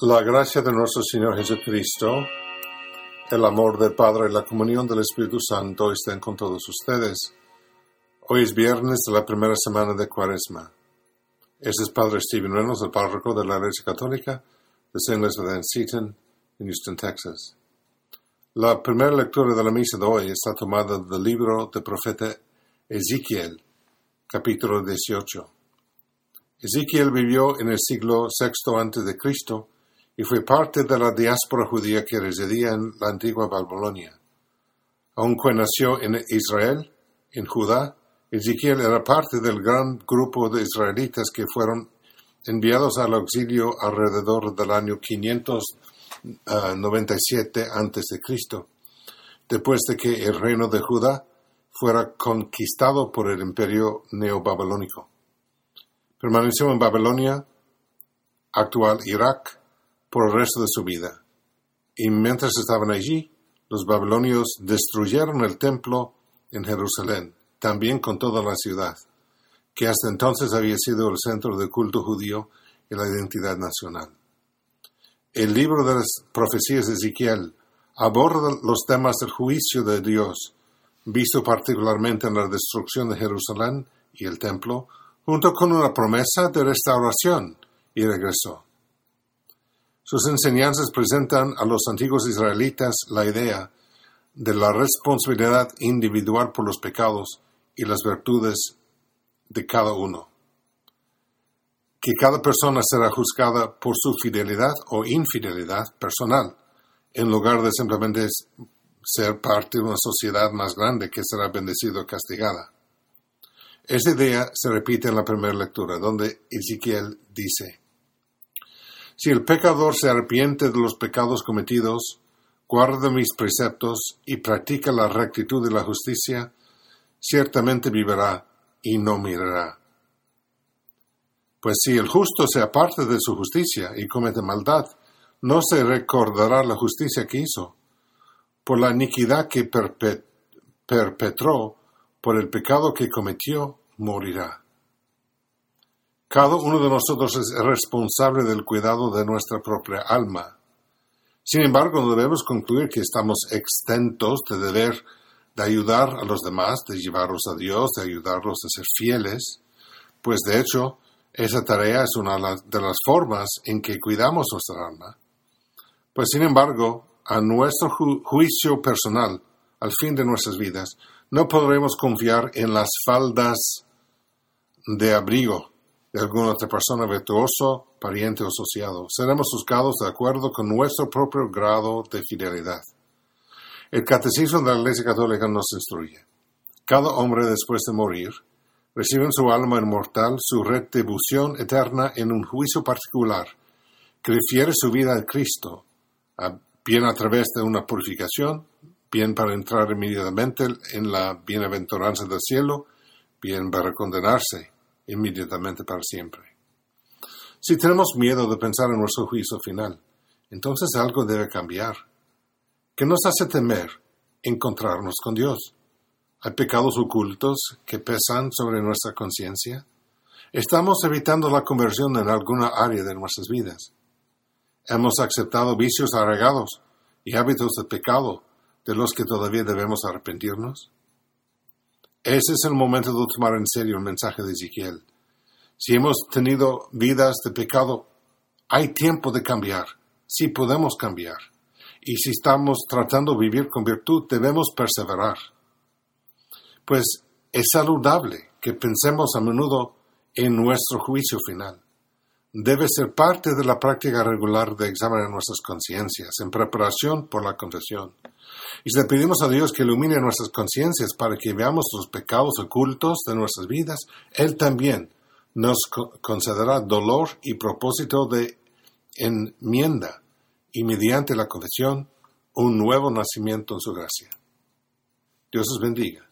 La gracia de nuestro Señor Jesucristo, el amor del Padre y la comunión del Espíritu Santo estén con todos ustedes. Hoy es viernes de la primera semana de Cuaresma. Este es Padre Stephen Reynolds, el párroco de la Iglesia Católica de St. Elizabeth and Seton, en Houston, Texas. La primera lectura de la misa de hoy está tomada del libro del profeta Ezequiel, capítulo 18. Ezequiel vivió en el siglo VI Cristo y fue parte de la diáspora judía que residía en la antigua Babilonia. Aunque nació en Israel, en Judá, Ezequiel era parte del gran grupo de israelitas que fueron enviados al auxilio alrededor del año 597 a.C., después de que el reino de Judá fuera conquistado por el imperio neobabilónico. Permaneció en Babilonia, actual Irak, por el resto de su vida. Y mientras estaban allí, los babilonios destruyeron el templo en Jerusalén, también con toda la ciudad, que hasta entonces había sido el centro del culto judío y la identidad nacional. El libro de las profecías de Ezequiel aborda los temas del juicio de Dios, visto particularmente en la destrucción de Jerusalén y el templo, junto con una promesa de restauración y regreso. Sus enseñanzas presentan a los antiguos israelitas la idea de la responsabilidad individual por los pecados y las virtudes de cada uno. Que cada persona será juzgada por su fidelidad o infidelidad personal, en lugar de simplemente ser parte de una sociedad más grande que será bendecida o castigada. Esta idea se repite en la primera lectura, donde Ezequiel dice, si el pecador se arrepiente de los pecados cometidos, guarda mis preceptos y practica la rectitud y la justicia, ciertamente vivirá y no mirará. Pues si el justo se aparte de su justicia y comete maldad, no se recordará la justicia que hizo. Por la iniquidad que perpetró, por el pecado que cometió, morirá. Cada uno de nosotros es responsable del cuidado de nuestra propia alma. Sin embargo, no debemos concluir que estamos exentos de deber de ayudar a los demás, de llevarlos a Dios, de ayudarlos a ser fieles, pues de hecho, esa tarea es una de las formas en que cuidamos nuestra alma. Pues sin embargo, a nuestro juicio personal, al fin de nuestras vidas, no podremos confiar en las faldas de abrigo de alguna otra persona virtuoso, pariente o asociado. Seremos juzgados de acuerdo con nuestro propio grado de fidelidad. El catecismo de la Iglesia Católica nos instruye. Cada hombre después de morir recibe en su alma inmortal su retribución eterna en un juicio particular que refiere su vida a Cristo, bien a través de una purificación, bien para entrar inmediatamente en la bienaventuranza del cielo, bien para condenarse inmediatamente para siempre. Si tenemos miedo de pensar en nuestro juicio final, entonces algo debe cambiar. ¿Qué nos hace temer encontrarnos con Dios? ¿Hay pecados ocultos que pesan sobre nuestra conciencia? ¿Estamos evitando la conversión en alguna área de nuestras vidas? ¿Hemos aceptado vicios arraigados y hábitos de pecado de los que todavía debemos arrepentirnos? Ese es el momento de tomar en serio el mensaje de Ezequiel. Si hemos tenido vidas de pecado, hay tiempo de cambiar. Sí podemos cambiar. Y si estamos tratando de vivir con virtud, debemos perseverar. Pues es saludable que pensemos a menudo en nuestro juicio final. Debe ser parte de la práctica regular de examinar nuestras conciencias en preparación por la confesión. Y si le pedimos a Dios que ilumine nuestras conciencias para que veamos los pecados ocultos de nuestras vidas, Él también nos concederá dolor y propósito de enmienda y mediante la confesión un nuevo nacimiento en su gracia. Dios os bendiga.